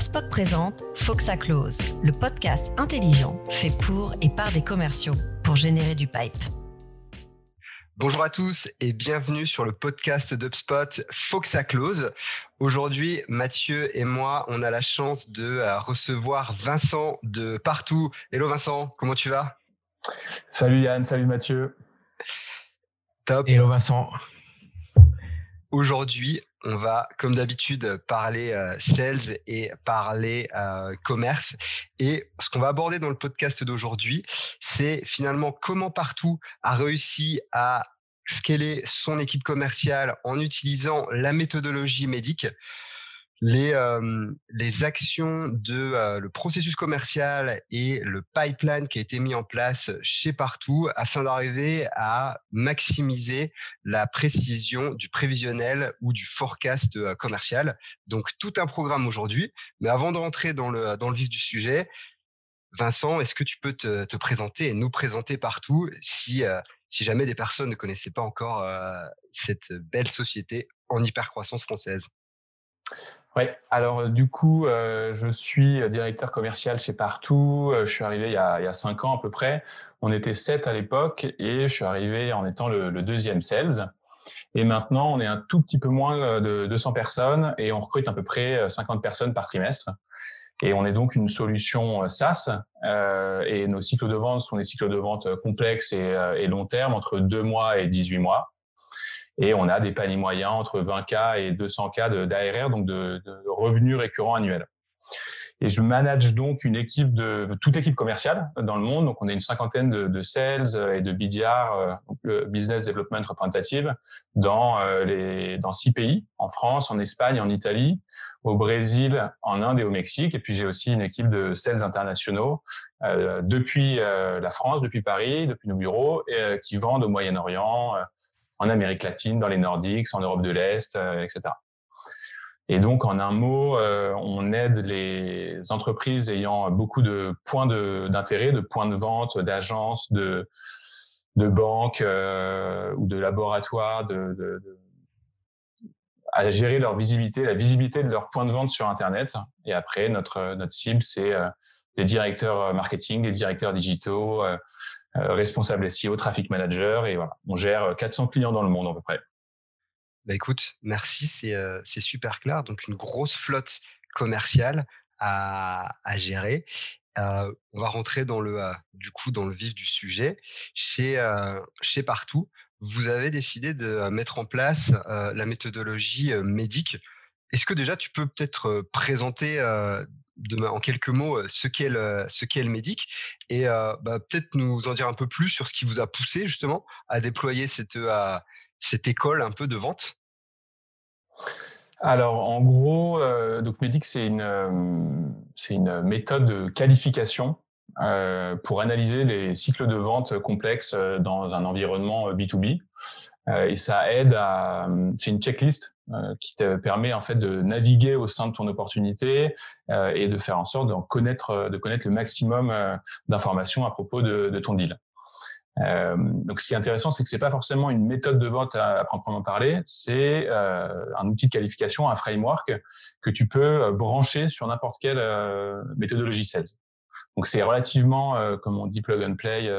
HubSpot présente Faut que ça close, le podcast intelligent fait pour et par des commerciaux pour générer du pipe. Bonjour à tous et bienvenue sur le podcast d'HubSpot Faut que ça close. Aujourd'hui, Mathieu et moi, on a la chance de euh, recevoir Vincent de partout. Hello Vincent, comment tu vas? Salut Yann, salut Mathieu. Top. Hello Vincent. Aujourd'hui, on va, comme d'habitude, parler euh, sales et parler euh, commerce. Et ce qu'on va aborder dans le podcast d'aujourd'hui, c'est finalement comment partout a réussi à scaler son équipe commerciale en utilisant la méthodologie médique les, les actions de le processus commercial et le pipeline qui a été mis en place chez Partout afin d'arriver à maximiser la précision du prévisionnel ou du forecast commercial. Donc tout un programme aujourd'hui. Mais avant de rentrer dans le, dans le vif du sujet, Vincent, est-ce que tu peux te, te, présenter et nous présenter Partout si, si jamais des personnes ne connaissaient pas encore cette belle société en hypercroissance française? Oui, alors du coup, euh, je suis directeur commercial chez Partout. Euh, je suis arrivé il y, a, il y a cinq ans à peu près. On était sept à l'époque et je suis arrivé en étant le, le, deuxième sales. Et maintenant, on est un tout petit peu moins euh, de 200 personnes et on recrute à peu près 50 personnes par trimestre. Et on est donc une solution SaaS euh, et nos cycles de vente sont des cycles de vente complexes et, et long terme, entre deux mois et 18 mois. Et on a des paniers moyens entre 20K et 200K d'ARR, donc de, de, revenus récurrents annuels. Et je manage donc une équipe de toute équipe commerciale dans le monde. Donc on a une cinquantaine de, sales et de BDR, euh, le Business Development Representative, dans euh, les dans six pays en France, en Espagne, en Italie, au Brésil, en Inde et au Mexique. Et puis j'ai aussi une équipe de sales internationaux euh, depuis la France, depuis Paris, depuis nos bureaux, et, qui vendent au Moyen-Orient, en Amérique latine, dans les Nordiques, en Europe de l'Est, euh, etc. Et donc, en un mot, euh, on aide les entreprises ayant beaucoup de points d'intérêt, de, points de vente, d'agences, de, de banques euh, ou de laboratoires, à gérer leur visibilité, la visibilité de leurs points de vente sur Internet. Et après, notre, cible, c'est les directeurs marketing, les directeurs digitaux, euh, responsable SEO, traffic manager, et voilà, on gère 400 euh, clients dans le monde à peu près. Bah écoute, merci, c'est euh, super clair. Donc une grosse flotte commerciale à, à gérer. Euh, on va rentrer dans le du coup dans le vif du sujet. Chez euh, chez partout, vous avez décidé de mettre en place euh, la méthodologie médique. Est-ce que déjà tu peux peut-être présenter en quelques mots ce qu'est le, ce et bah, peut-être nous en dire un peu plus sur ce qui vous a poussé justement à déployer cette, école un peu de vente? Alors en gros, une c'est une méthode de qualification pour analyser les cycles de vente complexes dans un environnement B2B. Et ça aide à c'est une checklist euh, qui te permet en fait de naviguer au sein de ton opportunité euh, et de faire en sorte de connaître, de connaître le maximum euh, d'informations à propos de, de ton deal. Euh, donc, ce qui est intéressant, c'est que c'est pas forcément une méthode de vente à, à proprement parler, c'est euh, un outil de qualification, un framework que tu peux brancher sur n'importe quelle euh, méthodologie sales. Donc, c'est relativement, comme on dit, plug and play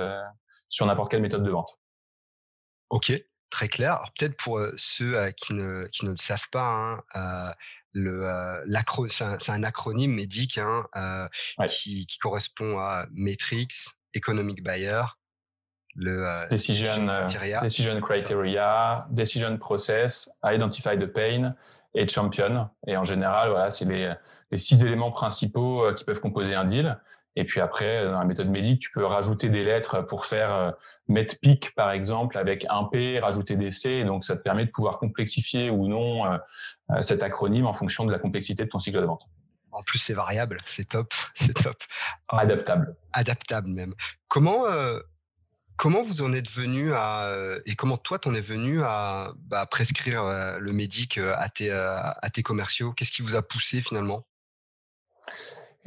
sur n'importe quelle méthode de vente. Ok, très clair. Alors peut-être pour ceux qui, ne, qui ne le savent pas, hein, le l'acro c'est un, acronyme médic hein, qui, qui, correspond à Matrix, Economic Buyer, le decision, criteria. decision criteria, decision process, identify the pain et champion. Et en général, voilà, c'est les, les six éléments principaux qui peuvent composer un deal. Et puis après, dans la méthode médic, tu peux rajouter des lettres pour faire euh, mettre pic, par exemple, avec un P, rajouter des C. Donc, ça te permet de pouvoir complexifier ou non euh, euh, cet acronyme en fonction de la complexité de ton cycle de vente. En plus, c'est variable, c'est top, c'est top. Adaptable. Adaptable même. Comment comment vous en êtes venu à et comment toi t'en es venu à bah, prescrire le médic à tes à tes commerciaux? Qu'est-ce qui vous a poussé finalement?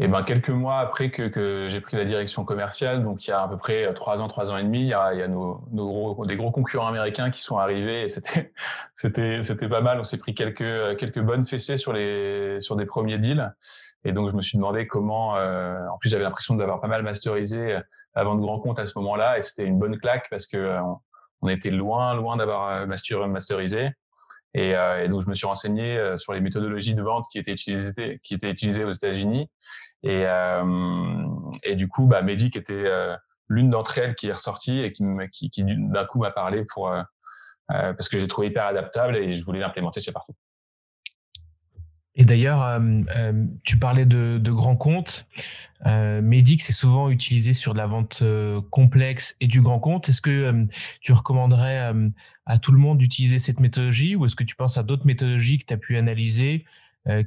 Et ben quelques mois après que, que j'ai pris la direction commerciale, donc il y a à peu près trois ans, trois ans et demi, il y a, il y a nos, nos gros, des gros concurrents américains qui sont arrivés et c'était c'était c'était pas mal. On s'est pris quelques quelques bonnes fessées sur les sur des premiers deals. Et donc je me suis demandé comment. Euh, en plus j'avais l'impression d'avoir pas mal masterisé avant de grand compte à ce moment-là et c'était une bonne claque parce que euh, on était loin loin d'avoir euh, masterisé. Et, euh, donc, je me suis renseigné euh, sur les méthodologies de vente qui étaient utilisées, qui étaient utilisées aux États-Unis. Et, euh, et du coup, bah, était euh, l'une d'entre elles qui est ressortie et qui, d'un coup m'a parlé pour euh, parce que j'ai trouvé hyper adaptable et je voulais l'implémenter chez partout. Et d'ailleurs, tu parlais de, de grands comptes. Euh, Medic, c'est souvent utilisé sur de la vente complexe et du grand compte. Est-ce que tu recommanderais à tout le monde d'utiliser cette méthodologie ou est-ce que tu penses à d'autres méthodologies que tu as pu analyser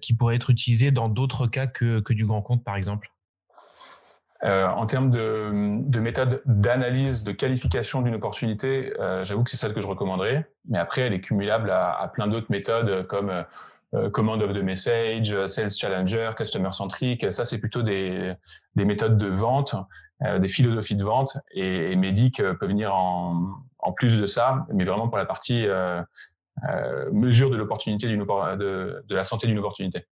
qui pourraient être utilisées dans d'autres cas que, que, du grand compte, par exemple? Euh, en termes de, de méthode d'analyse, de qualification d'une opportunité, euh, j'avoue que c'est celle que je recommanderais. Mais après, elle est cumulable à, plein d'autres méthodes comme euh, Command of the Message, Sales Challenger, Customer Centric. Ça, c'est plutôt des, des méthodes de vente, euh, des philosophies de vente. Et, et Medic peut venir en, en plus de ça, mais vraiment pour la partie euh, euh, mesure de l'opportunité d'une de, de la santé d'une opportunité.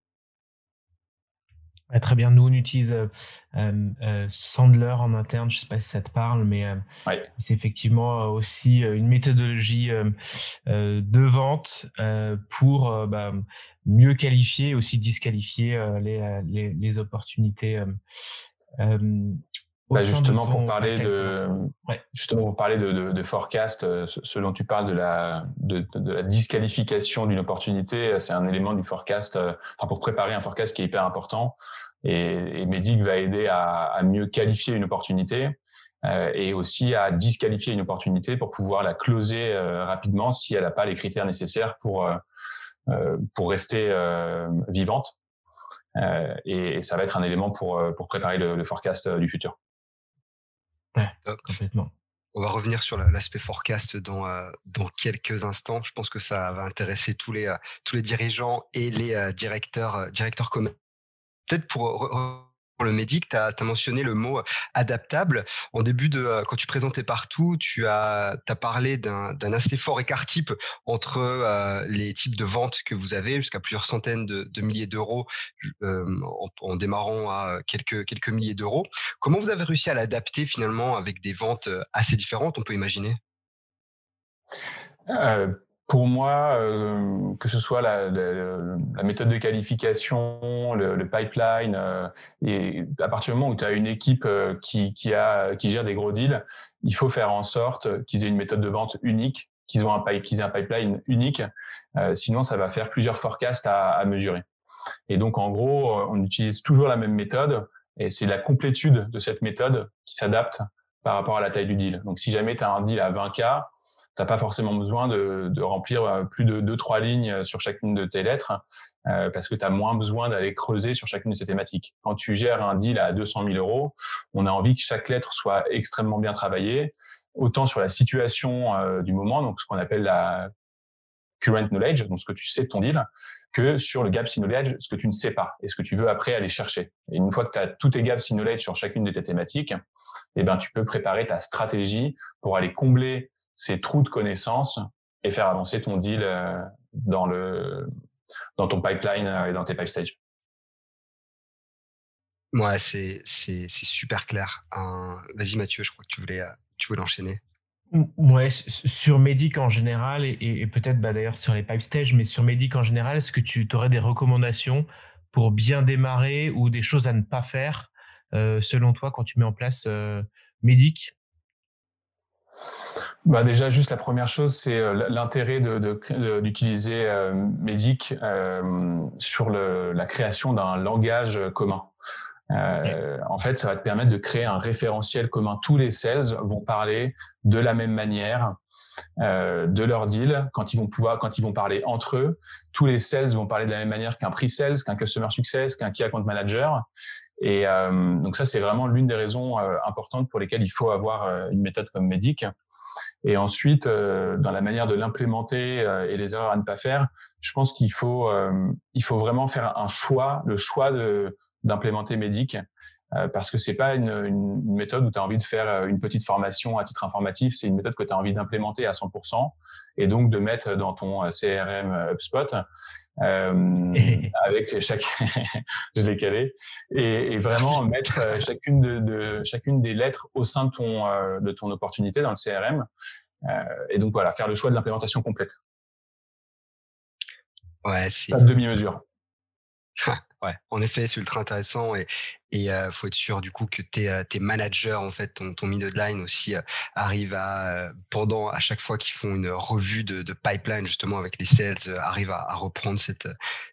très bien. Nous, on utilise euh, euh, Sandler en interne. Je ne sais pas si ça te parle, mais euh, ouais. c'est effectivement aussi une méthodologie de vente pour bah, mieux qualifier, aussi disqualifier les, les, les, opportunités. Bah justement pour parler de ouais. justement pour parler de, de, de forecast, euh, ce dont tu parles de la de, de la disqualification d'une opportunité, c'est un élément du forecast, euh, enfin pour préparer un forecast qui est hyper important. Et, et Medic va aider à, à, mieux qualifier une opportunité euh, et aussi à disqualifier une opportunité pour pouvoir la closer euh, rapidement si elle n'a pas les critères nécessaires pour euh, pour rester vivante. et, ça va être un élément pour pour préparer le, le forecast du futur. Ouais, complètement. On va revenir sur l'aspect forecast dans, euh, dans quelques instants. Je pense que ça va intéresser tous les, euh, tous les dirigeants et les euh, directeurs, directeurs commerciaux. Peut-être pour le médic, tu as, mentionné le mot adaptable. En début de, euh, quand tu présentais partout, tu as, parlé d'un assez fort écart type entre euh, les types de ventes que vous avez, jusqu'à plusieurs centaines de, milliers d'euros, euh, en, en, démarrant à quelques, quelques milliers d'euros. Comment vous avez réussi à l'adapter finalement avec des ventes assez différentes, on peut imaginer? Euh, pour moi, euh, que ce soit la, la, la, méthode de qualification, le, le pipeline, euh, et à partir du moment où tu as une équipe euh, qui, qui, a, qui gère des gros deals, il faut faire en sorte qu'ils aient une méthode de vente unique, qu'ils aient un, qu'ils aient un pipeline unique. Euh, sinon, ça va faire plusieurs forecasts à, à, mesurer. Et donc, en gros, on utilise toujours la même méthode, et c'est la complétude de cette méthode qui s'adapte par rapport à la taille du deal. Donc, si jamais tu as un deal à 20K, t'as pas forcément besoin de, de, remplir euh, plus de deux trois lignes euh, sur chacune de tes lettres euh, parce que tu as moins besoin d'aller creuser sur chacune de ces thématiques. Quand tu gères un deal à 200 000 euros, on a envie que chaque lettre soit extrêmement bien travaillée, autant sur la situation euh, du moment, donc ce qu'on appelle la current knowledge, donc ce que tu sais de ton deal, que sur le gaps in knowledge, ce que tu ne sais pas et ce que tu veux après aller chercher. Et une fois que tu as tous tes gaps knowledge sur chacune de tes thématiques, eh ben, tu peux préparer ta stratégie pour aller combler ces trous de connaissances et faire avancer ton deal euh, dans le dans ton pipeline euh, et dans tes pipe stages. Ouais, c'est c'est super clair. Vas-y Mathieu, je crois que tu voulais euh, tu voulais enchaîner. Ouais, sur Medic en général et, et peut-être bah, d'ailleurs sur les pipe stages, mais sur Medic en général, est-ce que tu aurais des recommandations pour bien démarrer ou des choses à ne pas faire euh, selon toi quand tu mets en place euh, Medic? Bah déjà, juste la première chose, c'est euh, l'intérêt d'utiliser de, de, euh, Medic euh, sur le, la création d'un langage commun. Euh, en fait, ça va te permettre de créer un référentiel commun. Tous les sales vont parler de la même manière de leur deal quand ils vont pouvoir, quand ils vont parler entre eux. Tous les sales vont parler de la même manière qu'un pre-sales, qu'un customer success, qu'un key account manager. Et euh, donc ça, c'est vraiment l'une des raisons importantes pour lesquelles il faut avoir une méthode comme Medic. Et ensuite, dans la manière de l'implémenter et les erreurs à ne pas faire, je pense qu'il faut, il faut vraiment faire un choix, le choix d'implémenter Medic euh, parce que c'est pas une, une, méthode où tu as envie de faire euh, une petite formation à titre informatif, c'est une méthode que tu as envie d'implémenter à 100% et donc de mettre dans ton euh, CRM HubSpot euh, avec chaque je l'ai calé et, et vraiment mettre chacune de, de, chacune des lettres au sein de ton de ton opportunité dans le CRM euh, et donc voilà faire le choix de l'implémentation complète. Ouais, c'est pas de demi-mesure. Ouais, en effet, c'est ultra intéressant et il faut être sûr du coup que tes, tes managers, en fait, ton, ton line aussi arrive à, pendant, à chaque fois qu'ils font une revue de, de, pipeline justement avec les sales, arrive à, à reprendre cette,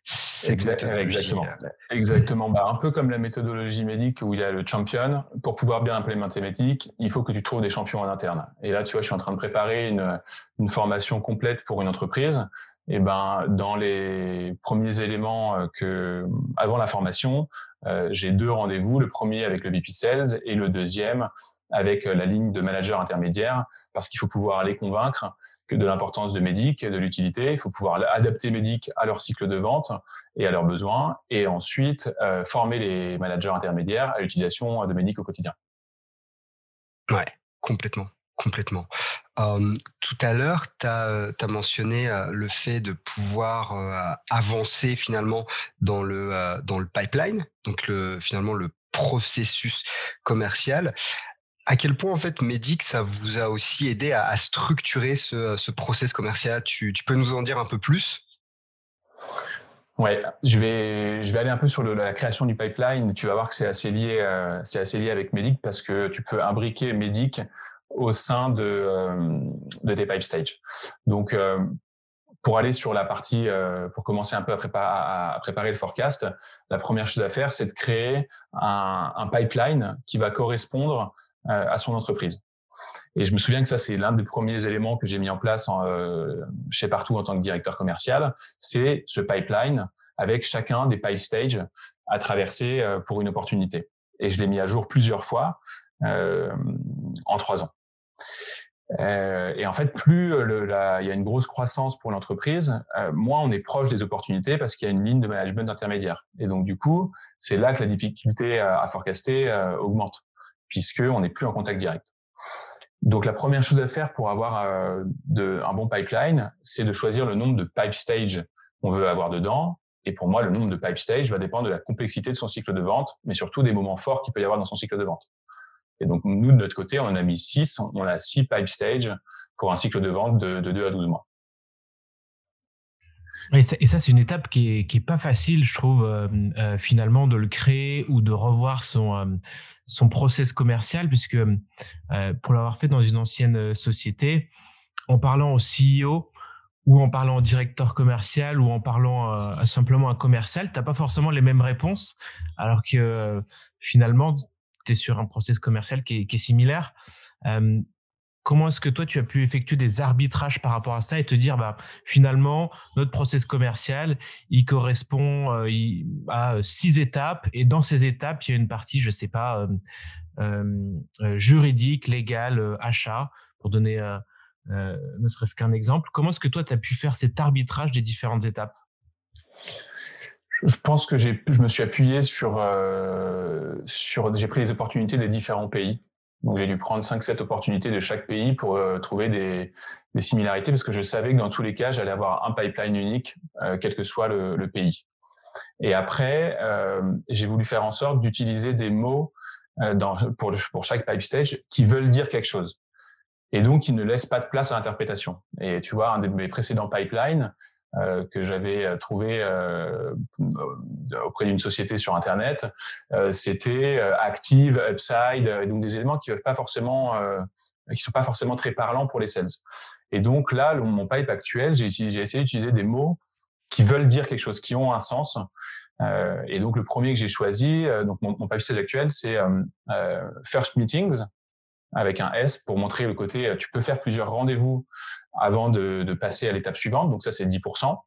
cette Exactement. Exactement. Bah, un peu comme la méthodologie médique où il y a le champion. Pour pouvoir bien implémenter médic, il faut que tu trouves des champions en interne. Et là, tu vois, je suis en train de préparer une, une formation complète pour une entreprise et eh ben dans les premiers éléments euh, que avant la formation, euh, j'ai deux rendez-vous, le premier avec le VP Sales et le deuxième avec euh, la ligne de manager intermédiaire parce qu'il faut pouvoir les convaincre que de l'importance de Medic, de l'utilité, il faut pouvoir adapter Medic à leur cycle de vente et à leurs besoins et ensuite former les managers intermédiaires à l'utilisation de Medic au quotidien. Ouais, complètement. Complètement. Tout à l'heure, tu as, mentionné le fait de pouvoir avancer finalement dans le, dans le pipeline, donc le, finalement le processus commercial. À quel point en fait Medic ça vous a aussi aidé à, structurer ce, ce process commercial? Tu, tu, peux nous en dire un peu plus? Ouais, je vais je vais aller un peu sur la création du pipeline. Tu vas voir que c'est assez lié c'est assez lié avec Medic parce que tu peux imbriquer Medic au sein de, euh, de tes pipe stage. Donc, euh, pour aller sur la partie, euh, pour commencer un peu à préparer, à préparer, le forecast, la première chose à faire, c'est de créer un, un, pipeline qui va correspondre à son entreprise. Et je me souviens que ça, c'est l'un des premiers éléments que j'ai mis en place en, chez Partout en tant que directeur commercial, c'est ce pipeline avec chacun des pipe stages à traverser pour une opportunité. Et je l'ai mis à jour plusieurs fois euh, en trois ans. Euh, et en fait, plus euh, il y a une grosse croissance pour l'entreprise, euh, moins on est proche des opportunités parce qu'il y a une ligne de management intermédiaire. Et donc, du coup, c'est là que la difficulté à, forecaster euh, augmente, puisqu'on n'est plus en contact direct. Donc, la première chose à faire pour avoir un bon pipeline, c'est de choisir le nombre de pipe stage qu'on veut avoir dedans. Et pour moi, le nombre de pipe stage va dépendre de la complexité de son cycle de vente, mais surtout des moments forts qu'il peut y avoir dans son cycle de vente. Et donc, nous, de notre côté, on a mis 6. On a 6 pipe stage pour un cycle de vente de, de 2 à 12 mois. Et ça, c'est une étape qui est, qui est pas facile, je trouve, euh, euh, finalement, de le créer ou de revoir son, euh, son process commercial, puisque pour l'avoir fait dans une ancienne société, en parlant au CEO ou en parlant au directeur commercial ou en parlant simplement à un commercial, tu n'as pas forcément les mêmes réponses, alors que finalement, tu es sur un process commercial qui est, similaire. Euh, comment est-ce que toi, tu as pu effectuer des arbitrages par rapport à ça et te dire, bah, finalement, notre process commercial, il correspond euh, à six étapes et dans ces étapes, il y a une partie, je sais pas, euh, juridique, légale, achat, pour donner ne serait-ce qu'un exemple. Comment est-ce que toi, tu as pu faire cet arbitrage des différentes étapes? Je pense que j'ai, je me suis appuyé sur, euh, sur, j'ai pris les opportunités des différents pays. Donc j'ai dû prendre 5-7 opportunités de chaque pays pour euh, trouver des, des, similarités parce que je savais que dans tous les cas, j'allais avoir un pipeline unique, euh, quel que soit le, le, pays. Et après, euh, j'ai voulu faire en sorte d'utiliser des mots euh, dans, pour, pour chaque pipe stage qui veulent dire quelque chose. Et donc, qui ne laissent pas de place à l'interprétation. Et tu vois, un de mes précédents pipelines, euh, que j'avais euh, trouvé euh, auprès d'une société sur Internet, c'était active, upside, donc des éléments qui ne sont pas forcément très parlants pour les sales. Et donc là, mon pipe actuel, j'ai essayé d'utiliser des mots qui veulent dire quelque chose, qui ont un sens. Et donc le premier que j'ai choisi, donc mon, mon pipe stage actuel, c'est First Meetings avec un S pour montrer le côté. Tu peux faire plusieurs rendez-vous avant de, de passer à l'étape suivante. Donc ça, c'est 10%.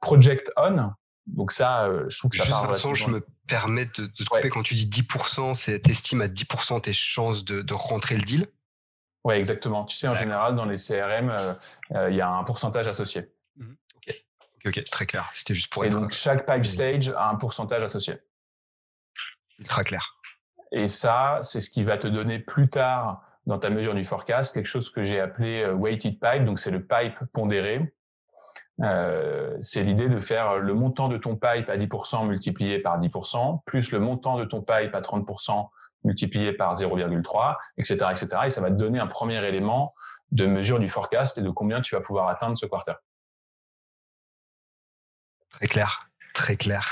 Project On, donc ça, euh, je trouve que ça Juste part. je me permets de, de te couper quand tu dis 10%, c'est t'estimes à 10% tes chances de, de rentrer le deal? Oui, exactement. Tu sais, en général, dans les CRM, il y a un pourcentage associé. Mmh ok, ok, très clair. C'était juste pour Et être donc, chaque pipe stage a un pourcentage associé. ultra clair. Et ça, c'est ce qui va te donner plus tard dans ta mesure du forecast quelque chose que j'ai appelé weighted pipe. Donc, c'est le pipe pondéré. Euh, c'est l'idée de faire le montant de ton pipe à 10% multiplié par 10%, plus le montant de ton pipe à 30% multiplié par 0,3, etc., etc. Et ça va te donner un premier élément de mesure du forecast et de combien tu vas pouvoir atteindre ce quarter. Très clair, très clair.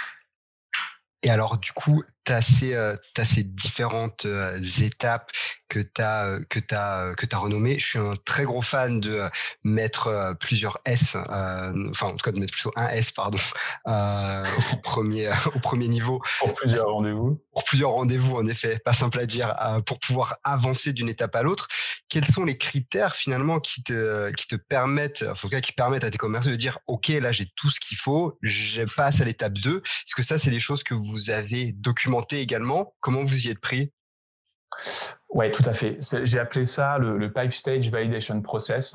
Et alors, du coup, tu as, euh, ces différentes euh, étapes que tu as, euh, que as, que as renommées. Je suis un très gros fan de mettre plusieurs S, enfin, en tout cas, de mettre plutôt un S, pardon, au, premier, au premier niveau. Pour plusieurs rendez-vous. Pour plusieurs rendez-vous, en effet, pas simple à dire, pour pouvoir avancer d'une étape à l'autre. Quels sont les critères, finalement, qui te, qui te permettent, en tout cas, qui permettent à tes commerçants de dire, OK, là, j'ai tout ce qu'il faut, je passe à l'étape 2. Est-ce que ça, c'est des choses que vous avez documentées également. Comment vous y êtes pris? Oui, tout à fait. J'ai appelé ça le, Pipe Stage Validation Process.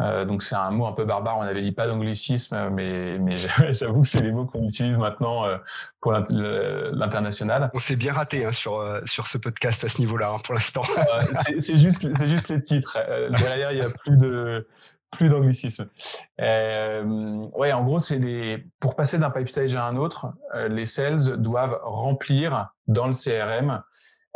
Euh, donc c'est un mot un peu barbare, on n'avait dit pas d'anglicisme, mais, mais j'avoue que c'est les mots qu'on utilise maintenant euh, pour l'international. On s'est bien raté hein, sur, euh, sur ce podcast à ce niveau-là hein, pour l'instant. c'est juste, juste les titres. derrière, il n'y a plus de, plus d'anglicisme. Euh, ouais, en gros, c'est pour passer d'un pipe stage à un autre, euh, les sales doivent remplir dans le CRM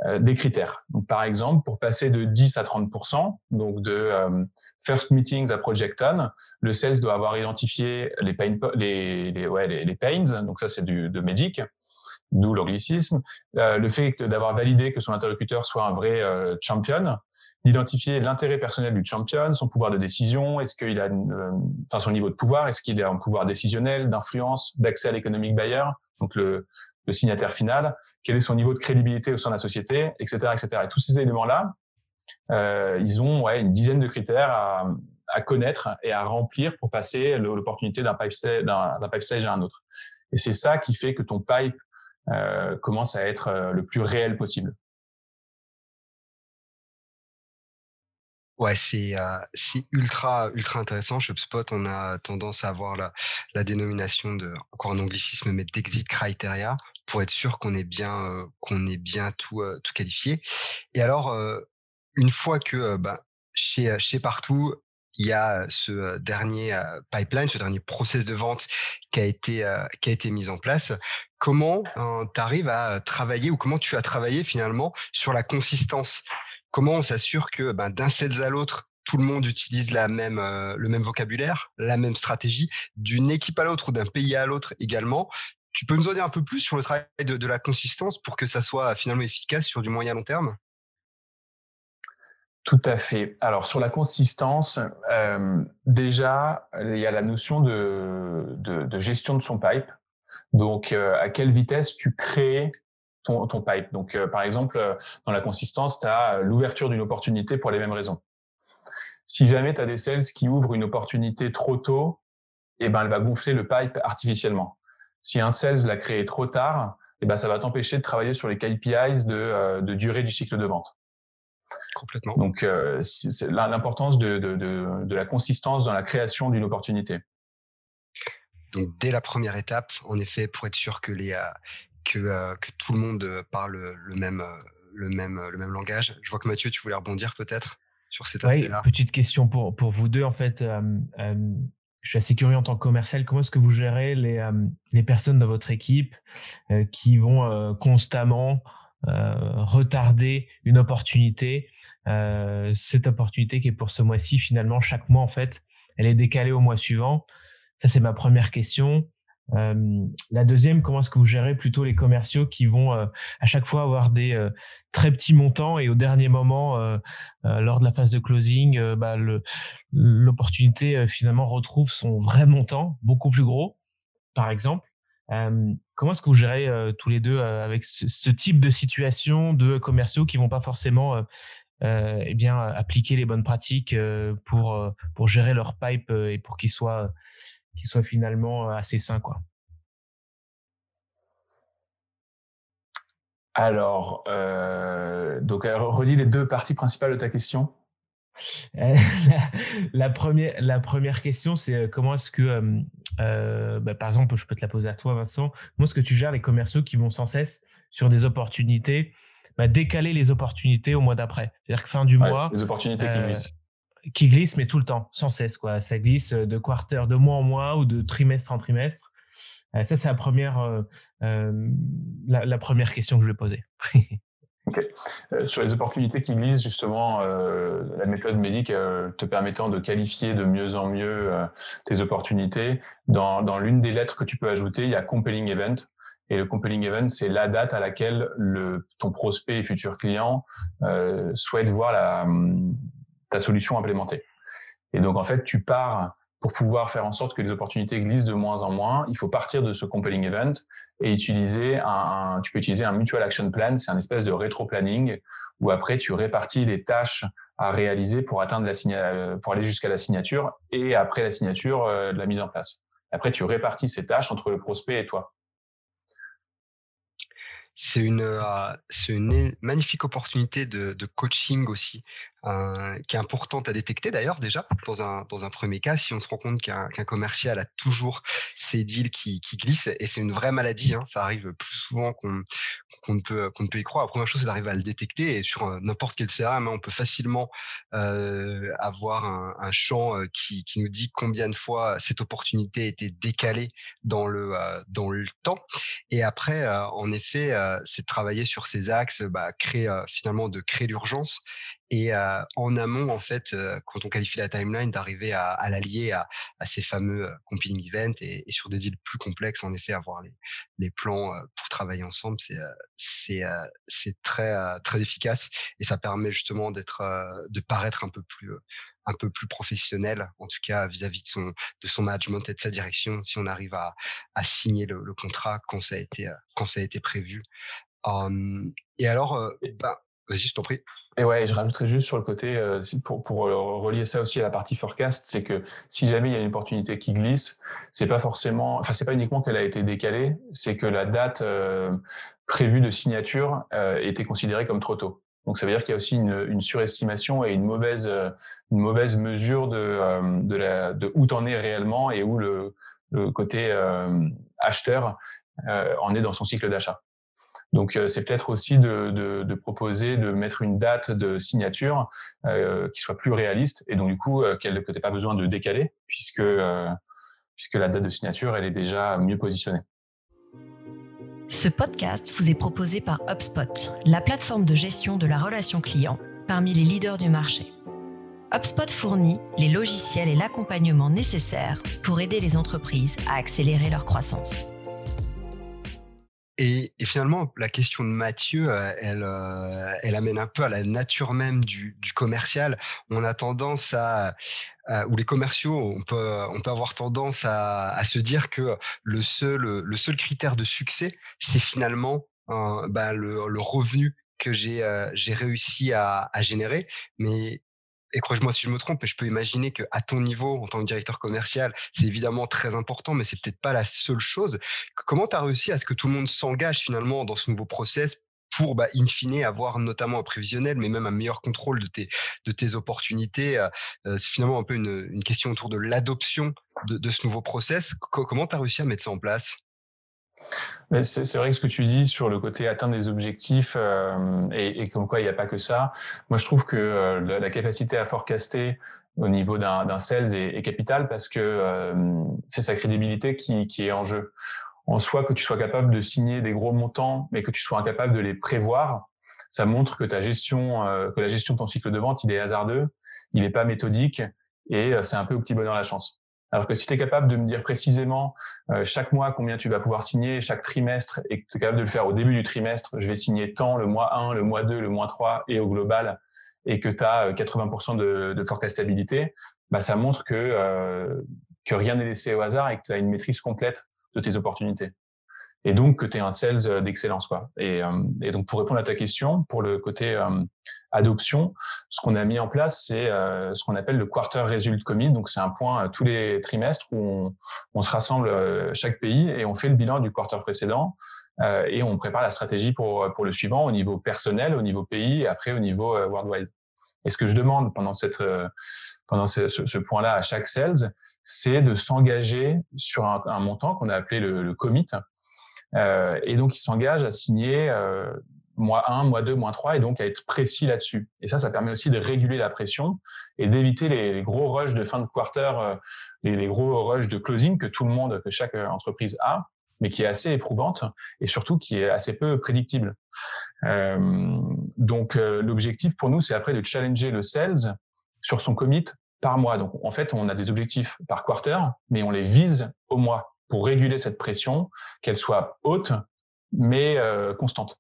euh, des critères. Donc, par exemple, pour passer de 10 à 30% donc de euh, first meetings à project on, le sales doit avoir identifié les pain, les, ouais, les, pains. Donc ça, c'est du de médic d'où l'anglicisme, euh, le fait d'avoir validé que son interlocuteur soit un vrai champion, d'identifier l'intérêt personnel du champion, son pouvoir de décision, est-ce qu'il a, euh, enfin son niveau de pouvoir, est-ce qu'il a un pouvoir décisionnel, d'influence, d'accès à l'économique buyer, donc le, signataire final, quel est son niveau de crédibilité au sein de la société, etc., etc. Et tous ces éléments-là, euh, ils ont une dizaine de critères à, connaître et à remplir pour passer l'opportunité d'un pipe, stage, pipe stage à un autre. Et c'est ça qui fait que ton pipe euh, commence à être euh, le plus réel possible. Ouais, c'est euh, ultra ultra intéressant. HubSpot, on a tendance à avoir la, la dénomination de encore un anglicisme, mais d'exit criteria pour être sûr qu'on est bien euh, qu'on est bien tout euh, tout qualifié. Et alors, une fois que bah, chez chez partout, il y a ce dernier pipeline, ce dernier process de vente qui a été qui a été mis en place. Comment tu arrives à travailler ou comment tu as travaillé finalement sur la consistance? Comment on s'assure que ben, d'un sales à l'autre, tout le monde utilise euh, le même vocabulaire, la même stratégie, d'une équipe à l'autre ou d'un pays à l'autre également? Tu peux nous en dire un peu plus sur le travail de, la consistance pour que ça soit finalement efficace sur du moyen long terme? Tout à fait. Alors sur la consistance, euh, déjà il y a la notion de, gestion de son pipe. Donc euh, à quelle vitesse tu crées ton, ton pipe? Donc, euh, par exemple, euh, dans la consistance, tu as euh, l'ouverture d'une opportunité pour les mêmes raisons. Si jamais tu as des sales qui ouvrent une opportunité trop tôt, eh ben, elle va gonfler le pipe artificiellement. Si un sales l'a créé trop tard, eh ben, ça va t'empêcher de travailler sur les KPIs de, de durée du cycle de vente. Complètement. Donc, c'est l'importance de, de, de, de la consistance dans la création d'une opportunité. Donc, dès la première étape, en effet, pour être sûr que les, que, euh, que tout le monde euh, parle le même, euh, le, même, le même langage. Je vois que Mathieu, tu voulais rebondir peut-être sur cet aspect-là. petite question pour, pour vous deux. En fait, je suis assez curieux en tant que commercial. Comment est-ce que vous gérez les, les personnes dans votre équipe qui vont constamment retarder une opportunité Cette opportunité qui est pour ce mois-ci, finalement, chaque mois, en fait, elle est décalée au mois suivant. Ça, c'est ma première question. Euh, la deuxième, comment est-ce que vous gérez plutôt les commerciaux qui vont euh, à chaque fois avoir des euh, très petits montants et au dernier moment, lors de la phase de closing, bah, l'opportunité finalement retrouve son vrai montant, beaucoup plus gros, par exemple. comment est-ce que vous gérez tous les deux avec ce, type de situation de commerciaux qui vont pas forcément eh bien appliquer les bonnes pratiques pour pour gérer leur pipe et pour qu'ils soient qui soit finalement euh, assez sain, quoi. Alors, euh, donc, euh, relis les deux parties principales de ta question. la, première, la première question, c'est comment est-ce que, bah, par exemple, je peux te la poser à toi, Vincent, comment est-ce que tu gères les commerciaux qui vont sans cesse sur des opportunités, bah, décaler les opportunités au mois d'après? C'est-à-dire que fin du mois. Les opportunités qui glissent. Qui glissent, mais tout le temps, sans cesse. Quoi. Ça glisse de quarter, de mois en mois ou de trimestre en trimestre. Euh, ça, c'est la première, euh, euh, la, première question que je vais poser. sur les opportunités qui glissent, justement, la méthode médique te permettant de qualifier de mieux en mieux tes opportunités, dans, dans l'une des lettres que tu peux ajouter, il y a compelling event. Et le compelling event, c'est la date à laquelle le, ton prospect et futur client souhaite voir la, ta solution implémentée. Et donc, en fait, tu pars pour pouvoir faire en sorte que les opportunités glissent de moins en moins, il faut partir de ce compelling event et utiliser un, tu peux utiliser un mutual action plan, c'est un espèce de rétro-planning où après tu répartis les tâches à réaliser pour atteindre la pour aller jusqu'à la signature et après la signature euh, de la mise en place. Après tu répartis ces tâches entre le prospect et toi c'est une, euh, une magnifique opportunité de coaching aussi euh, qui est importante à détecter d'ailleurs déjà dans un, dans un premier cas si on se rend compte qu'un commercial a toujours ses deals qui, glissent et c'est une vraie maladie hein, ça arrive plus souvent qu'on qu'on ne peut qu'on peut y croire. La première chose c'est d'arriver à le détecter et sur n'importe quel CRM hein, on peut facilement euh, avoir un, champ euh, qui, qui nous dit combien de fois cette opportunité a été décalée dans le euh, dans le temps. Et après euh, en effet c'est de travailler sur ces axes bah, créer finalement de créer l'urgence et en amont, en fait, quand on qualifie la timeline, d'arriver à, à l'allier à, à, ces fameux comping events et, et, sur des deals plus complexes, en effet, avoir les, les plans pour travailler ensemble, c'est c'est c'est très très efficace et ça permet justement d'être de paraître un peu plus un peu plus professionnel, en tout cas vis-à-vis de son de son management et de sa direction, si on arrive à, à signer le, le contrat quand ça a été quand ça a été prévu. et alors, bah, Je t'en. Et ouais, je rajouterais juste sur le côté, euh, pour, euh, relier ça aussi à la partie forecast, c'est que si jamais il y a une opportunité qui glisse, c'est pas forcément, enfin c'est pas uniquement qu'elle a été décalée, c'est que la date euh, prévue de signature était considérée comme trop tôt. Donc ça veut dire qu'il y a aussi une, surestimation et une mauvaise, une mauvaise mesure de, de, où t'en es réellement et où le côté acheteur en est dans son cycle d'achat. Donc, euh, c'est peut-être aussi de, proposer de mettre une date de signature euh, qui soit plus réaliste et donc du coup euh, qu'elle n'ait pas besoin de décaler puisque puisque la date de signature elle est déjà mieux positionnée. Ce podcast vous est proposé par HubSpot, la plateforme de gestion de la relation client parmi les leaders du marché. HubSpot fournit les logiciels et l'accompagnement nécessaires pour aider les entreprises à accélérer leur croissance. Et, finalement, la question de Mathieu, euh, elle, euh, elle amène un peu à la nature même du, commercial. On a tendance à, ou les commerciaux, on peut, on peut avoir tendance à, se dire que le seul, le seul critère de succès, c'est finalement bah, le, revenu que j'ai euh, réussi à, à générer. Mais et crois-moi si je me trompe, je peux imaginer que à ton niveau, en tant que directeur commercial, c'est évidemment très important, mais c'est peut-être pas la seule chose. Comment tu as réussi à ce que tout le monde s'engage finalement dans ce nouveau process pour, bah, in fine, avoir notamment un prévisionnel, mais même un meilleur contrôle de tes, de tes opportunités. Euh, euh, c'est finalement un peu une, une, question autour de l'adoption de, de, ce nouveau process. comment tu as réussi à mettre ça en place? C'est vrai que ce que tu dis sur le côté atteindre des objectifs euh, et, et, comme quoi il n'y a pas que ça, moi je trouve que euh, la, capacité à forecaster au niveau d'un sales est, est capitale parce que euh, c'est sa crédibilité qui, qui, est en jeu. En soi, que tu sois capable de signer des gros montants, mais que tu sois incapable de les prévoir, ça montre que ta gestion, euh, que la gestion de ton cycle de vente, il est hasardeux, il n'est pas méthodique et c'est un peu au petit bonheur la chance. Alors que si tu es capable de me dire précisément euh, chaque mois combien tu vas pouvoir signer, chaque trimestre, et que tu es capable de le faire au début du trimestre, je vais signer tant le mois 1, le mois 2, le mois 3 et au global, et que tu as 80% de, de forecastabilité, bah, ça montre que, euh, que rien n'est laissé au hasard et que tu as une maîtrise complète de tes opportunités et donc que tu es un sales euh, d'excellence. quoi. Et, euh, et, donc pour répondre à ta question, pour le côté euh, adoption, ce qu'on a mis en place, c'est ce qu'on appelle le quarter result commit. Donc c'est un point tous les trimestres où on, on, se rassemble chaque pays et on fait le bilan du quarter précédent et on prépare la stratégie pour, pour le suivant au niveau personnel, au niveau pays et après au niveau worldwide. Et ce que je demande pendant cette pendant ce, ce, point-là à chaque sales, c'est de s'engager sur un, un montant qu'on a appelé le, le commit. Euh, et donc, il s'engage à signer euh, mois 1, mois 2, mois 3, et donc à être précis là-dessus. Et ça, ça permet aussi de réguler la pression et d'éviter les, gros rushs de fin de quarter, euh, les, les, gros rushs de closing que tout le monde, que chaque entreprise a, mais qui est assez éprouvante et surtout qui est assez peu prédictible. Euh, donc, l'objectif pour nous, c'est après de challenger le sales sur son commit par mois. Donc, en fait, on a des objectifs par quarter, mais on les vise au mois pour réguler cette pression, qu'elle soit haute, mais euh, constante.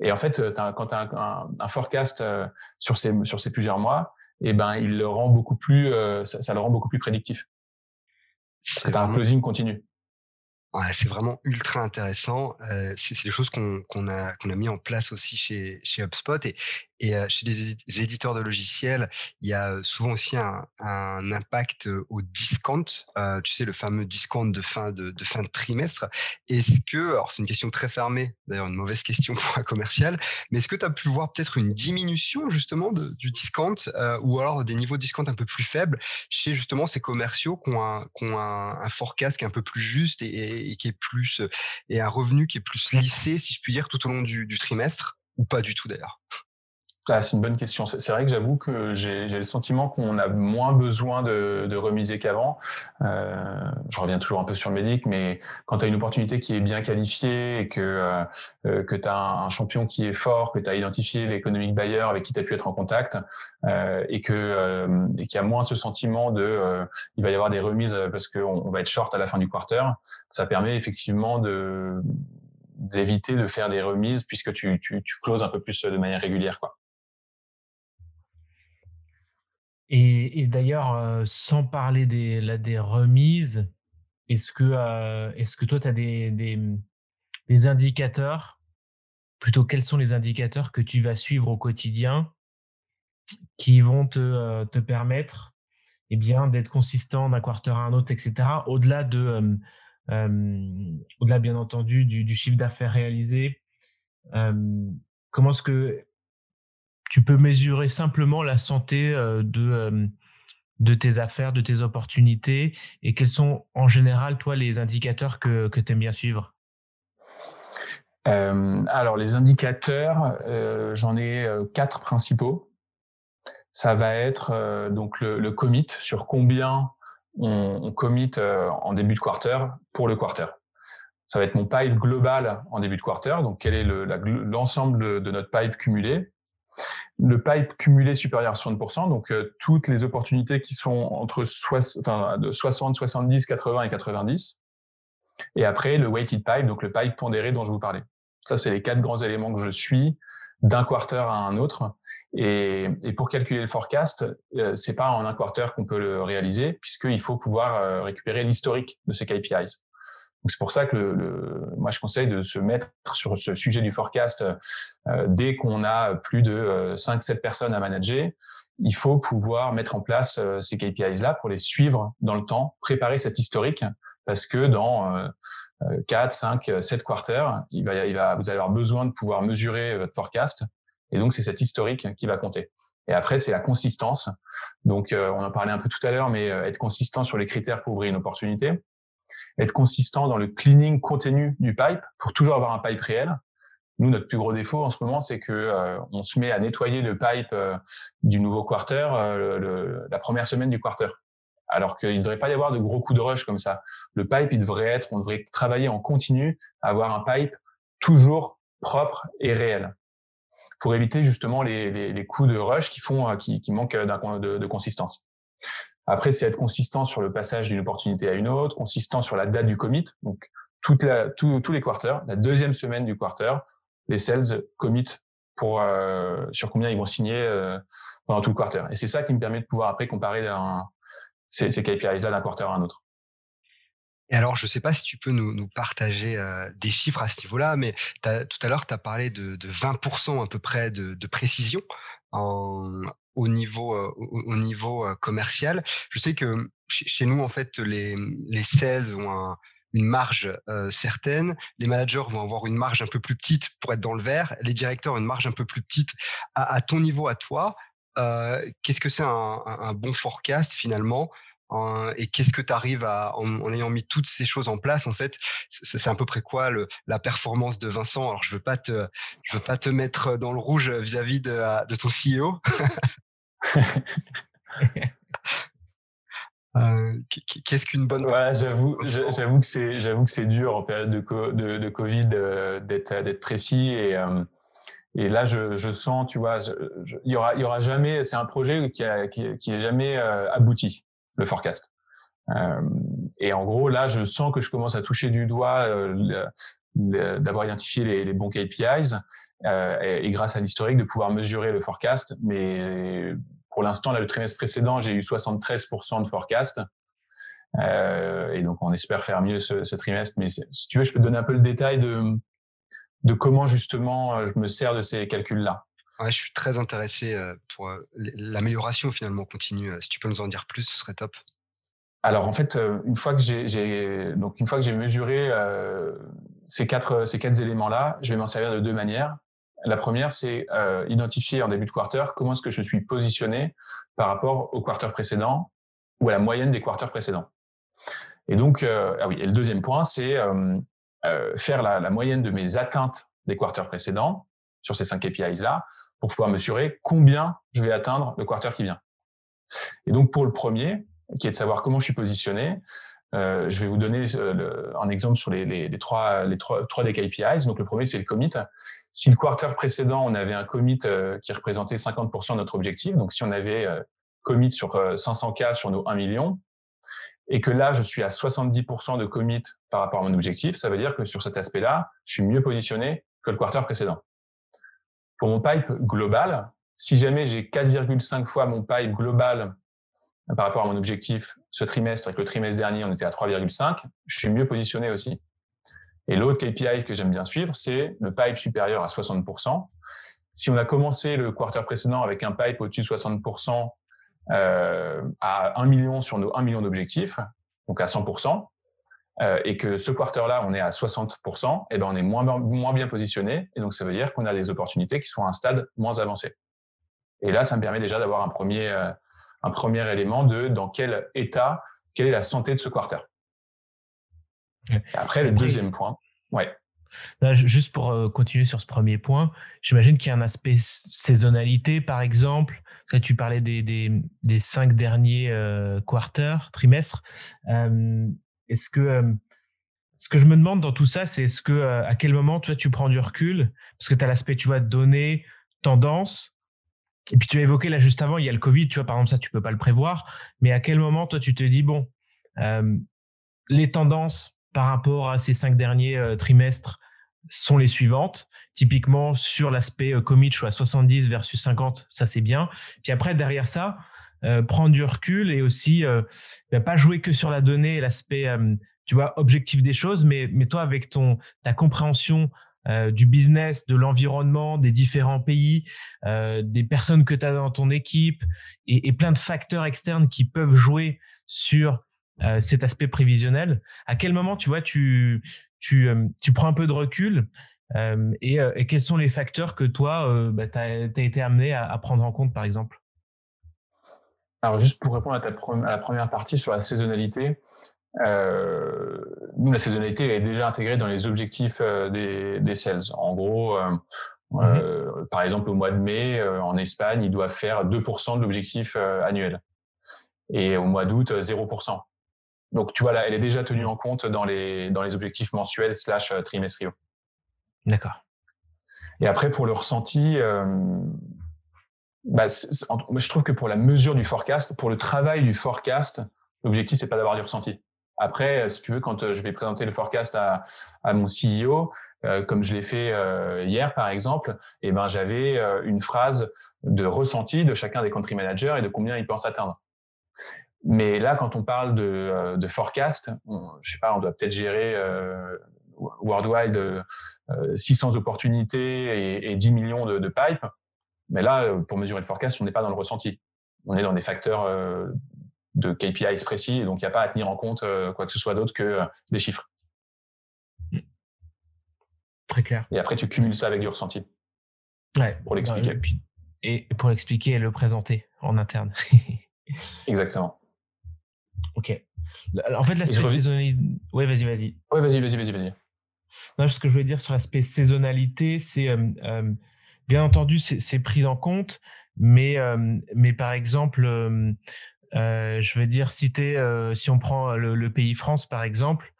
Et en fait, quand tu as un, un, forecast euh, sur, ces, sur ces plusieurs mois, eh ben, il le rend beaucoup plus, euh, ça, ça, le rend beaucoup plus prédictif. C'est un closing continu. C'est vraiment ultra intéressant. C'est des choses qu'on a, qu'on a mis en place aussi chez, HubSpot. Et, chez des éditeurs de logiciels, il y a souvent aussi un, impact au discount. Tu sais, le fameux discount de fin de, trimestre. Est-ce que, alors c'est une question très fermée, d'ailleurs une mauvaise question pour un commercial, mais est-ce que tu as pu voir peut-être une diminution justement du discount ou alors des niveaux de discount un peu plus faibles chez justement ces commerciaux qui ont un, forecast qui est un peu plus juste et, plus et un revenu qui est plus lissé, si je puis dire, tout au long du trimestre ou pas du tout d'ailleurs ah, c'est une bonne question. C'est vrai que j'avoue que j'ai le sentiment qu'on a moins besoin de, de remiser qu'avant. Euh, je reviens toujours un peu sur le médic, mais quand tu as une opportunité qui est bien qualifiée et que, euh, euh que tu as un, champion qui est fort, que tu as identifié l'économique buyer avec qui tu as pu être en contact euh, et que euh, et qu'il y a moins ce sentiment de euh, il va y avoir des remises parce qu'on on va être short à la fin du quarter, ça permet effectivement de d'éviter de faire des remises puisque tu, tu, tu closes un peu plus de manière régulière. quoi. Et, d'ailleurs, euh, sans parler des, remises, est-ce que, euh, est-ce que toi, tu as des, des, des, indicateurs, plutôt quels sont les indicateurs que tu vas suivre au quotidien qui vont te, euh, te permettre eh bien, d'être consistant d'un quarter à un autre, etc., au-delà de, au-delà bien entendu du, du chiffre d'affaires réalisé Comment est-ce que tu peux mesurer simplement la santé de, de tes affaires, de tes opportunités et quels sont en général, toi, les indicateurs que, que tu aimes bien suivre? Euh, Alors, les indicateurs, euh, j'en ai quatre principaux. Ça va être donc le, commit, sur combien on, commit en début de quarter pour le quarter. Ça va être mon pipe global en début de quarter, donc quel est l'ensemble le, de notre pipe cumulé le pipe cumulé supérieur à 60%, donc euh, toutes les opportunités qui sont entre enfin, de 60, 70, 80 et 90. Et après, le weighted pipe, donc le pipe pondéré dont je vous parlais. Ça, c'est les quatre grands éléments que je suis d'un quarter à un autre. Et, et pour calculer le forecast, euh, c'est pas en un quarter qu'on peut le réaliser, puisqu'il faut pouvoir euh, récupérer l'historique de ces KPIs c'est pour ça que le, le, moi je conseille de se mettre sur ce sujet du forecast euh, dès qu'on a plus de 5-7 euh, personnes à manager. Il faut pouvoir mettre en place euh, ces KPIs là pour les suivre dans le temps, préparer cet historique parce que dans 4, 5, 7 quarters, il va, il va, vous allez avoir besoin de pouvoir mesurer votre forecast et donc c'est cet historique qui va compter. Et après, c'est la consistance. Donc, on en parlait un peu tout à l'heure, mais être consistant sur les critères pour ouvrir une opportunité être consistant dans le cleaning continu du pipe pour toujours avoir un pipe réel. Nous, notre plus gros défaut en ce moment, c'est que euh, on se met à nettoyer le pipe euh, du nouveau quarter euh, la première semaine du quarter. Alors qu'il ne devrait pas y avoir de gros coups de rush comme ça. Le pipe, il devrait être, on devrait travailler en continu, avoir un pipe toujours propre et réel pour éviter justement les, les, les coups de rush qui font, qui, qui manquent de, de consistance. Après, c'est être consistant sur le passage d'une opportunité à une autre, consistant sur la date du commit. Donc, tous les quarters, la deuxième semaine du quarter, les sales commit pour euh, sur combien ils vont signer euh, pendant tout le quarter. Et c'est ça qui me permet de pouvoir après comparer ces, KPIs-là d'un quarter à un autre. Et alors, je ne sais pas si tu peux nous, partager euh, des chiffres à ce niveau-là, mais tout à l'heure, tu as parlé de, de 20% à peu près de, de précision en, au niveau euh, au, niveau euh, commercial. Je sais que chez, nous en fait les les sales ont un, une marge euh, certaine, les managers vont avoir une marge un peu plus petite pour être dans le vert, les directeurs une marge un peu plus petite. À, à ton niveau, à toi, qu'est-ce que c'est un, bon forecast finalement et qu'est-ce que tu arrives à, en, ayant mis toutes ces choses en place, en fait, c'est à peu près quoi le, la performance de Vincent? Alors, je veux pas te, je veux pas te mettre dans le rouge vis-à-vis de, de, ton CEO. Euh, qu'est-ce qu'une bonne j'avoue j'avoue que c'est j'avoue que c'est dur en période de de, de Covid euh, d'être d'être précis et euh, et là je, je sens tu vois il y aura y aura jamais c'est un projet qui a, qui, qui est jamais abouti le forecast. Euh, et en gros, là, je sens que je commence à toucher du doigt euh, d'avoir identifié les, bons KPIs euh, et, grâce à l'historique de pouvoir mesurer le forecast. Mais pour l'instant, là, le trimestre précédent, j'ai eu 73% de forecast. et donc, on espère faire mieux ce, trimestre. Mais si tu veux, je peux te donner un peu le détail de comment justement je me sers de ces calculs-là. Je suis très intéressé pour l'amélioration finalement continue. Si tu peux nous en dire plus, ce serait top. Alors en fait, une fois que j'ai donc une fois que j'ai mesuré ces quatre ces quatre éléments là, je vais m'en servir de deux manières. La première, c'est identifier en début de quarter comment est-ce que je suis positionné par rapport au quarter précédent ou à la moyenne des quarters précédents. Et donc, ah oui, et le deuxième point, c'est faire la, la, moyenne de mes atteintes des quarters précédents sur ces cinq KPIs là pour pouvoir mesurer combien je vais atteindre le quarter qui vient. Et donc pour le premier, qui est de savoir comment je suis positionné, euh, je vais vous donner euh, un exemple sur les, les, les, trois, les trois, trois des KPIs. Donc le premier, c'est le commit. Si le quarter précédent, on avait un commit euh, qui représentait 50% de notre objectif, donc si on avait euh, commit sur 500K sur nos 1 million, et que là, je suis à 70% de commit par rapport à mon objectif, ça veut dire que sur cet aspect-là, je suis mieux positionné que le quarter précédent. Pour mon pipe global, si jamais j'ai 4,5 fois mon pipe global par rapport à mon objectif ce trimestre et que le trimestre dernier on était à 3,5, je suis mieux positionné aussi. Et l'autre KPI que j'aime bien suivre, c'est le pipe supérieur à 60%. Si on a commencé le quarter précédent avec un pipe au-dessus de 60% euh, à 1 million sur nos 1 million d'objectifs, donc à 100%, euh, et que ce quarter-là, on est à 60%, et ben on est moins, moins bien positionné, et donc ça veut dire qu'on a des opportunités qui sont à un stade moins avancé. Et là, ça me permet déjà d'avoir un premier, euh, un premier élément de dans quel état, quelle est la santé de ce quarter. après, le deuxième point, ouais. juste pour euh, continuer sur ce premier point, j'imagine qu'il y a un aspect saisonnalité, par exemple. Là, tu parlais des, des, des cinq derniers quarters, trimestres. Est-ce que ce que je me demande dans tout ça, c'est est-ce que à quel moment toi tu prends du recul? Parce que tu as l'aspect tu vois données, tendance et puis tu as évoqué là juste avant, il y a le Covid, tu vois par exemple ça tu peux pas le prévoir, mais à quel moment toi tu te dis bon les tendances par rapport à ces cinq derniers trimestres sont les suivantes. Typiquement, sur l'aspect commit, je suis à 70 versus 50, ça c'est bien. Puis après, derrière ça, euh, prendre du recul et aussi euh, bah, pas jouer que sur la donnée et l'aspect euh, tu vois objectif des choses mais mais toi avec ton ta compréhension du business, de l'environnement, des différents pays, des personnes que tu as dans ton équipe et, plein de facteurs externes qui peuvent jouer sur cet aspect prévisionnel. À quel moment, tu vois, tu, tu, tu prends un peu de recul et, quels sont les facteurs que toi, bah, tu as, été amené à, prendre en compte, par exemple? Alors juste pour répondre à, ta à la première partie sur la saisonnalité, euh, nous la saisonnalité elle est déjà intégrée dans les objectifs euh, des, des sales. En gros, euh, mhm. euh par exemple au mois de mai euh, en Espagne, ils doivent faire 2% de l'objectif annuel et au mois d'août 0%. Donc tu vois là, elle est déjà tenue en compte dans les dans les objectifs mensuels slash trimestriaux. D'accord. Et après pour le ressenti, bah, je trouve que pour la mesure du forecast, pour le travail du forecast, l'objectif c'est pas d'avoir du ressenti. Après, si tu veux, quand euh, je vais présenter le forecast à, mon CEO, euh, comme je l'ai fait euh, hier par exemple, eh ben j'avais euh, une phrase de ressenti de chacun des country managers et de combien ils pensent atteindre. Mais là, quand on parle de, forecast, je sais pas, on doit peut-être gérer worldwide 600 opportunités et, et 10 millions de pipes. Mais là, euh, pour mesurer le forecast, on n'est pas dans le ressenti. On est dans des facteurs euh, de KPIs précis, et donc il n'y a pas à tenir en compte euh, quoi que ce soit d'autre que des chiffres. Très clair. Et après, tu cumules ça avec du ressenti. Ouais. Pour l'expliquer. et pour l'expliquer et le présenter en interne. Exactement. Ok. En fait, l'aspect saisonnalité. Oui, vas-y, vas-y. Oui, vas-y, vas-y, vas-y, vas-y. Non, ce que je voulais dire sur l'aspect saisonnalité, c'est euh, euh, bien entendu, c'est pris en compte, mais, euh, mais par exemple, je veux dire, si, si on prend le, pays France, par exemple,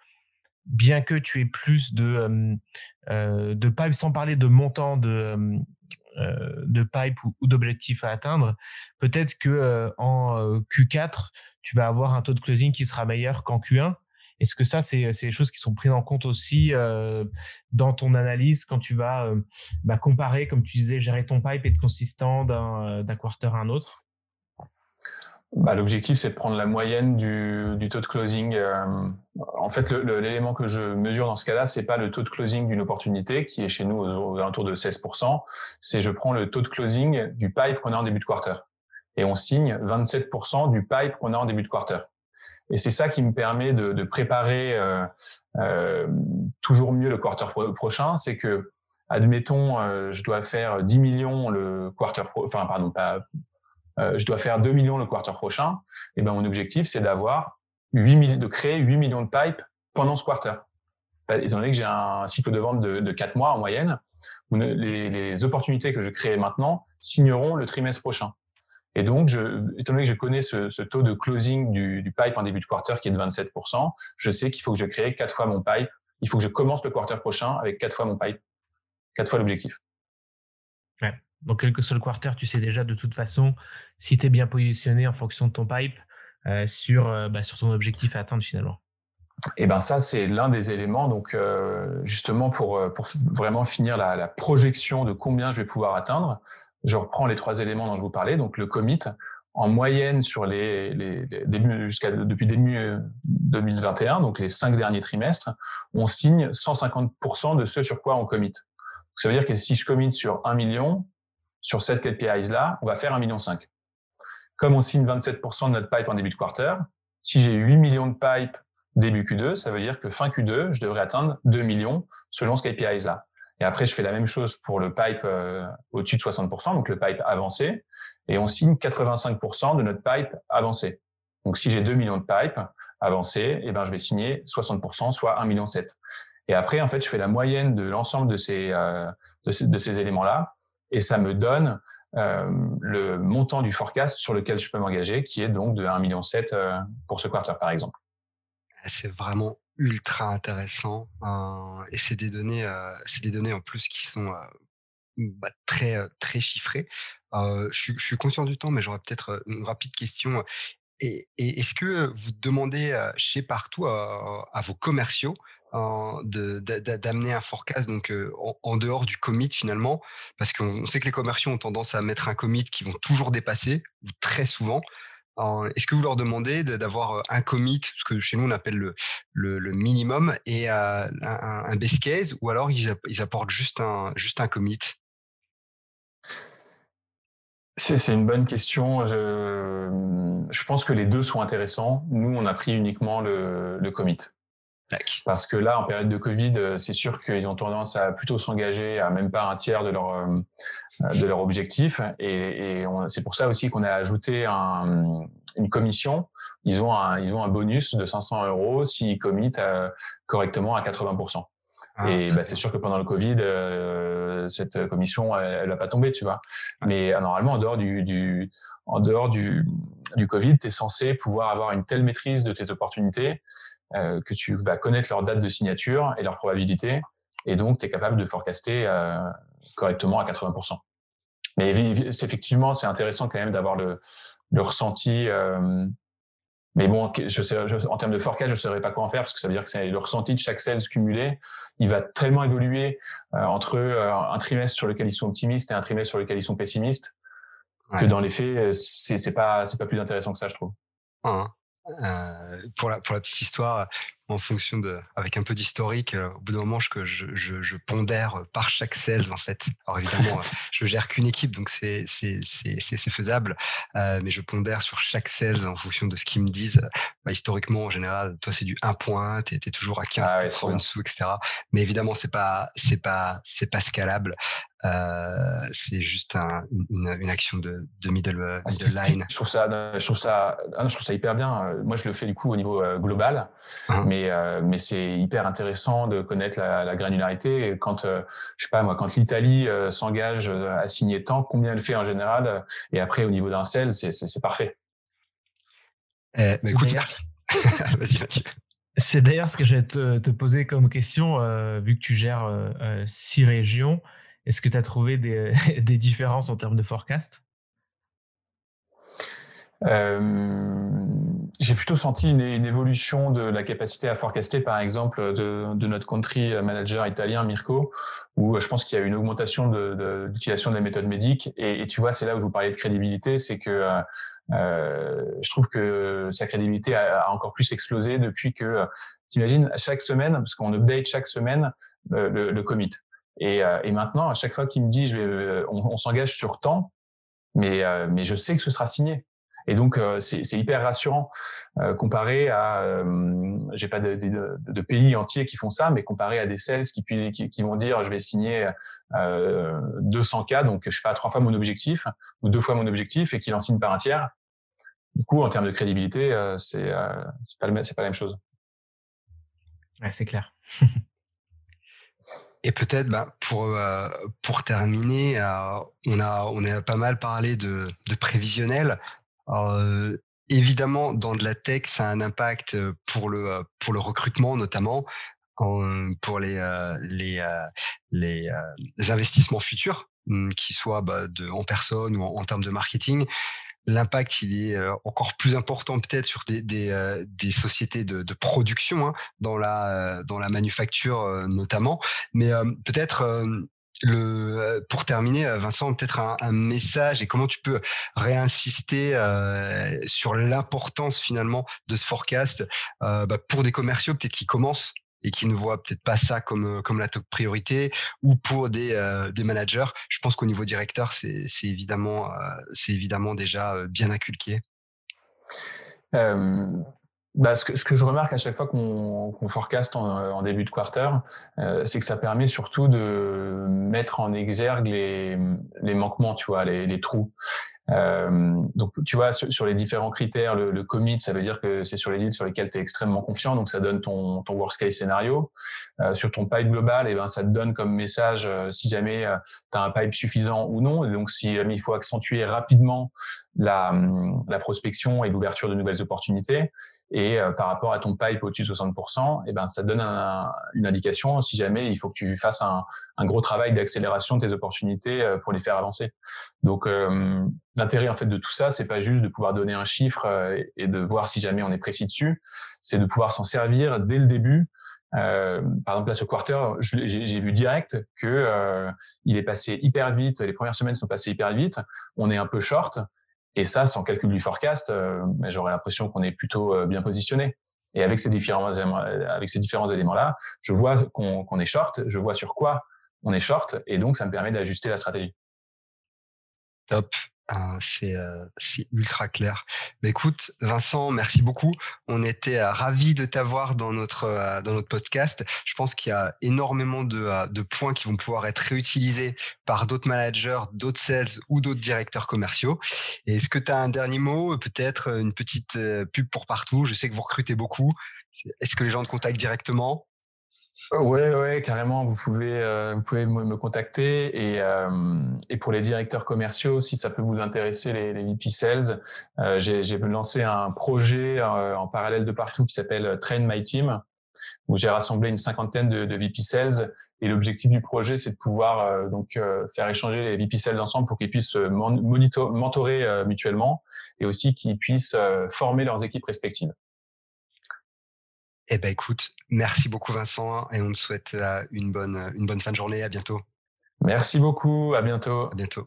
bien que tu aies plus de, de pipes, sans parler de montant de, de pipe ou, d'objectifs à atteindre, peut-être que en Q4, tu vas avoir un taux de closing qui sera meilleur qu'en Q1. Est-ce que ça, c'est des choses qui sont prises en compte aussi dans ton analyse quand tu vas bah, comparer, comme tu disais, gérer ton pipe et être consistant d'un quarter à un autre? Bah, L'objectif, c'est de prendre la moyenne du, taux de closing. en fait, l'élément que je mesure dans ce cas-là, c'est pas le taux de closing d'une opportunité qui est chez nous aux, alentours de 16%. C'est je prends le taux de closing du pipe qu'on a en début de quarter. Et on signe 27% du pipe qu'on a en début de quarter. Et c'est ça qui me permet de, préparer euh, euh, toujours mieux le quarter prochain. C'est que, admettons, euh, je dois faire 10 millions le quarter, enfin pardon, pas je dois faire 2 millions le quarter prochain, et ben mon objectif c'est d'avoir 8 de créer 8 millions de pipes pendant ce quarter. Étant donné que j'ai un cycle de vente de, de 4 mois en moyenne, les, opportunités que je crée maintenant signeront le trimestre prochain. Et donc, je, étant donné que je connais ce, ce taux de closing du, du, pipe en début de quarter qui est de 27%, je sais qu'il faut que je crée quatre fois mon pipe. Il faut que je commence le quarter prochain avec quatre fois mon pipe, quatre fois l'objectif. Ouais. Donc, quel que soit le quarter, tu sais déjà de toute façon si tu es bien positionné en fonction de ton pipe euh, sur, euh, bah, sur ton objectif à atteindre finalement. Et eh ben ça, c'est l'un des éléments. Donc, euh, justement, pour, pour vraiment finir la, la, projection de combien je vais pouvoir atteindre, je reprends les trois éléments dont je vous parlais. Donc, le commit, en moyenne sur les, les, jusqu'à depuis début 2021, donc les cinq derniers trimestres, on signe 150% de ce sur quoi on commit. ça veut dire que si je commit sur 1 million, sur cette KPIs-là, on va faire 1,5 million. Comme on signe 27% de notre pipe en début de quarter, si j'ai 8 millions de pipe début Q2, ça veut dire que fin Q2, je devrais atteindre 2 millions selon ce KPIs-là. Et après, je fais la même chose pour le pipe euh, au-dessus de 60%, donc le pipe avancé, et on signe 85% de notre pipe avancé. Donc si j'ai 2 millions de pipe avancés, eh ben, je vais signer 60%, soit 1,7 million. Et après, en fait, je fais la moyenne de l'ensemble de ces, euh, de ces, de ces éléments-là et ça me donne euh, le montant du forecast sur lequel je peux m'engager, qui est donc de 1,7 million euh, pour ce quarter, par exemple. Ah, c'est vraiment ultra intéressant euh, et c'est des données, euh, c'est des données en plus qui sont euh, bah, très très chiffrées. Je, suis conscient du temps, mais j'aurais peut-être une rapide question. Et, est-ce que vous demandez chez partout à, à vos commerciaux d'amener un forecast donc en, dehors du commit finalement? Parce qu'on sait que les commerciaux ont tendance à mettre un commit qui vont toujours dépasser ou très souvent est-ce que vous leur demandez d'avoir un commit ce que chez nous on appelle le, minimum et un, un, base case ou alors ils, apportent juste un commit? C'est une bonne question. Je, pense que les deux sont intéressants. Nous, on a pris uniquement le commit. Parce que là, en période de Covid, euh, c'est sûr qu'ils ont tendance à plutôt s'engager à même pas un tiers de leur euh, de leur objectif. Et, et c'est pour ça aussi qu'on a ajouté un, une commission. Ils ont un ils ont un bonus de 500 euros s'ils committent euh, correctement à 80 ah, et bah, c'est sûr que pendant le Covid, cette commission, elle n'a pas tombé, tu vois. Mais normalement, en dehors du, du en dehors du, du Covid, tu es censé pouvoir avoir une telle maîtrise de tes opportunités euh, que tu vas connaître leur date de signature et leur probabilité, et donc tu es capable de forecaster euh, correctement à 80%. Mais effectivement, c'est intéressant quand même d'avoir le, le ressenti. Euh, mais bon, je sais, en termes de forecast, je ne saurais pas quoi en faire parce que ça veut dire que c'est le ressenti de chaque sales cumulé. Il va tellement évoluer entre un trimestre sur lequel ils sont optimistes et un trimestre sur lequel ils sont pessimistes que dans les faits, c'est pas pas plus intéressant que ça, je trouve. Hein. Euh, pour, la, pour la petite histoire, en fonction de, avec un peu d'historique, euh, au bout d'un moment, je, je, je, pondère par chaque sales en fait. Alors évidemment, je gère qu'une équipe, donc c'est c'est faisable, euh, mais je pondère sur chaque sales en fonction de ce qu'ils me disent. Bah, historiquement, en général, toi c'est du 1 point, tu es, toujours à 15% ah en dessous, etc. Mais évidemment, c'est pas c'est pas c'est pas scalable. Euh, c'est juste une, action de, middle, ah, line. Je trouve ça, je trouve ça, ah je trouve ça hyper bien. Moi, je le fais du coup au niveau global, uh-huh. mais mais c'est hyper intéressant de connaître la, granularité. quand je sais pas moi, quand l'Italie s'engage à signer tant, combien elle fait en général, et après au niveau d'un sel, c'est parfait. Eh, bah, écoute, Vas-y, Mathieu. C'est d'ailleurs ce que je vais te, poser comme question, euh, vu que tu gères euh, euh, six régions. Est-ce que tu as trouvé des, différences en termes de forecast? J'ai plutôt senti une, évolution de la capacité à forecaster, par exemple, de, notre country manager italien Mirko, où je pense qu'il y a une augmentation de, l'utilisation des méthodes médiques. Et, et, tu vois, c'est là où je vous parlais de crédibilité, c'est que euh, je trouve que sa crédibilité a, encore plus explosé depuis que, euh, t'imagines, chaque semaine, parce qu'on update chaque semaine euh, le, commit. Et, et, maintenant, à chaque fois qu'il me dit, je vais, on, on s'engage sur temps, mais, mais je sais que ce sera signé. Et donc, c'est hyper rassurant comparé à, j'ai pas de, de, de, pays entiers qui font ça, mais comparé à des sales qui, qui, qui vont dire, je vais signer euh, 200 cas, donc je sais pas trois fois mon objectif ou deux fois mon objectif, et qu'il en signe par un tiers. Du coup, en termes de crédibilité, euh, euh, c'est pas, pas la même chose. Ouais, c'est clair. Et peut-être, bah, pour euh, pour terminer, on a on a pas mal parlé de, prévisionnel. évidemment, dans de la tech, ça a un impact pour le pour le recrutement notamment, pour les les les, investissements futurs, hum, qui soient bah, en personne ou en termes de marketing l'impact il est euh, encore plus important peut-être sur des, des, euh, sociétés de, de production hein, dans la euh, dans la manufacture notamment. Mais peut-être le pour terminer Vincent peut-être un, un, message et comment tu peux réinsister sur l'importance finalement de ce forecast bah, pour des commerciaux peut-être qui commencent et qui ne voient peut-être pas ça comme euh, comme la top priorité ou pour des euh, des managers je pense qu'au niveau directeur c'est évidemment euh, c'est évidemment déjà bien inculqué bah, ce, que, ce que je remarque à chaque fois qu'on qu'on forecast en, début de quarter, c'est que ça permet surtout de mettre en exergue les, les manquements, tu vois, les, les trous. Euh, donc, tu vois, sur, les différents critères, le, le, commit, ça veut dire que c'est sur les deals sur lesquels tu es extrêmement confiant, donc ça donne ton, ton worst case scénario. Euh, sur ton pipe global, eh ben, ça te donne comme message euh, si jamais euh, tu as un pipe suffisant ou non. Et donc, si jamais il faut accentuer rapidement la, la prospection et l'ouverture de nouvelles opportunités, et euh, par rapport à ton pipe au-dessus de 60%, et eh ben, ça donne un, une indication si jamais il faut que tu fasses un, un gros travail d'accélération de tes opportunités pour les faire avancer. Donc, l'intérêt en fait de tout ça, c'est pas juste de pouvoir donner un chiffre et de voir si jamais on est précis dessus, c'est de pouvoir s'en servir dès le début euh, par exemple, là, ce quarter, j'ai vu direct que euh, il est passé hyper vite. Les premières semaines sont passées hyper vite. On est un peu short. Et ça, sans calcul du forecast, euh, j'aurais l'impression qu'on est plutôt euh, bien positionné. Et avec ces différents éléments, avec ces différents éléments-là, je vois qu'on est short. Je vois sur quoi on est short. Et donc, ça me permet d'ajuster la stratégie. Top. Ah, c'est euh, c'est ultra clair. Mais écoute, Vincent, merci beaucoup. On était euh, ravis de t'avoir dans notre euh, dans notre podcast. Je pense qu'il y a énormément de, de points qui vont pouvoir être réutilisés par d'autres managers, d'autres sales ou d'autres directeurs commerciaux. Est-ce que tu as un dernier mot, peut-être une petite pub pour partout? Je sais que vous recrutez beaucoup. Est-ce que les gens te contactent directement? Ouais, ouais, carrément. Vous pouvez, euh, vous pouvez me, contacter et, euh, et pour les directeurs commerciaux, si ça peut vous intéresser, les, les VP Sales, euh, j'ai lancé un projet euh, en parallèle de partout qui s'appelle Train My Team, où j'ai rassemblé une cinquantaine de, de VP Sales. Et l'objectif du projet, c'est de pouvoir donc faire échanger les VP Sales ensemble pour qu'ils puissent monitor, mentorer mutuellement et aussi qu'ils puissent former leurs équipes respectives. Eh ben écoute, merci beaucoup Vincent et on te souhaite euh, une bonne, une bonne fin de journée. À bientôt. Merci beaucoup. À bientôt. À bientôt.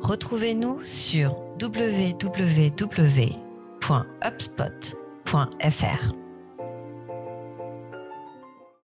Retrouvez-nous sur www.upspot.fr.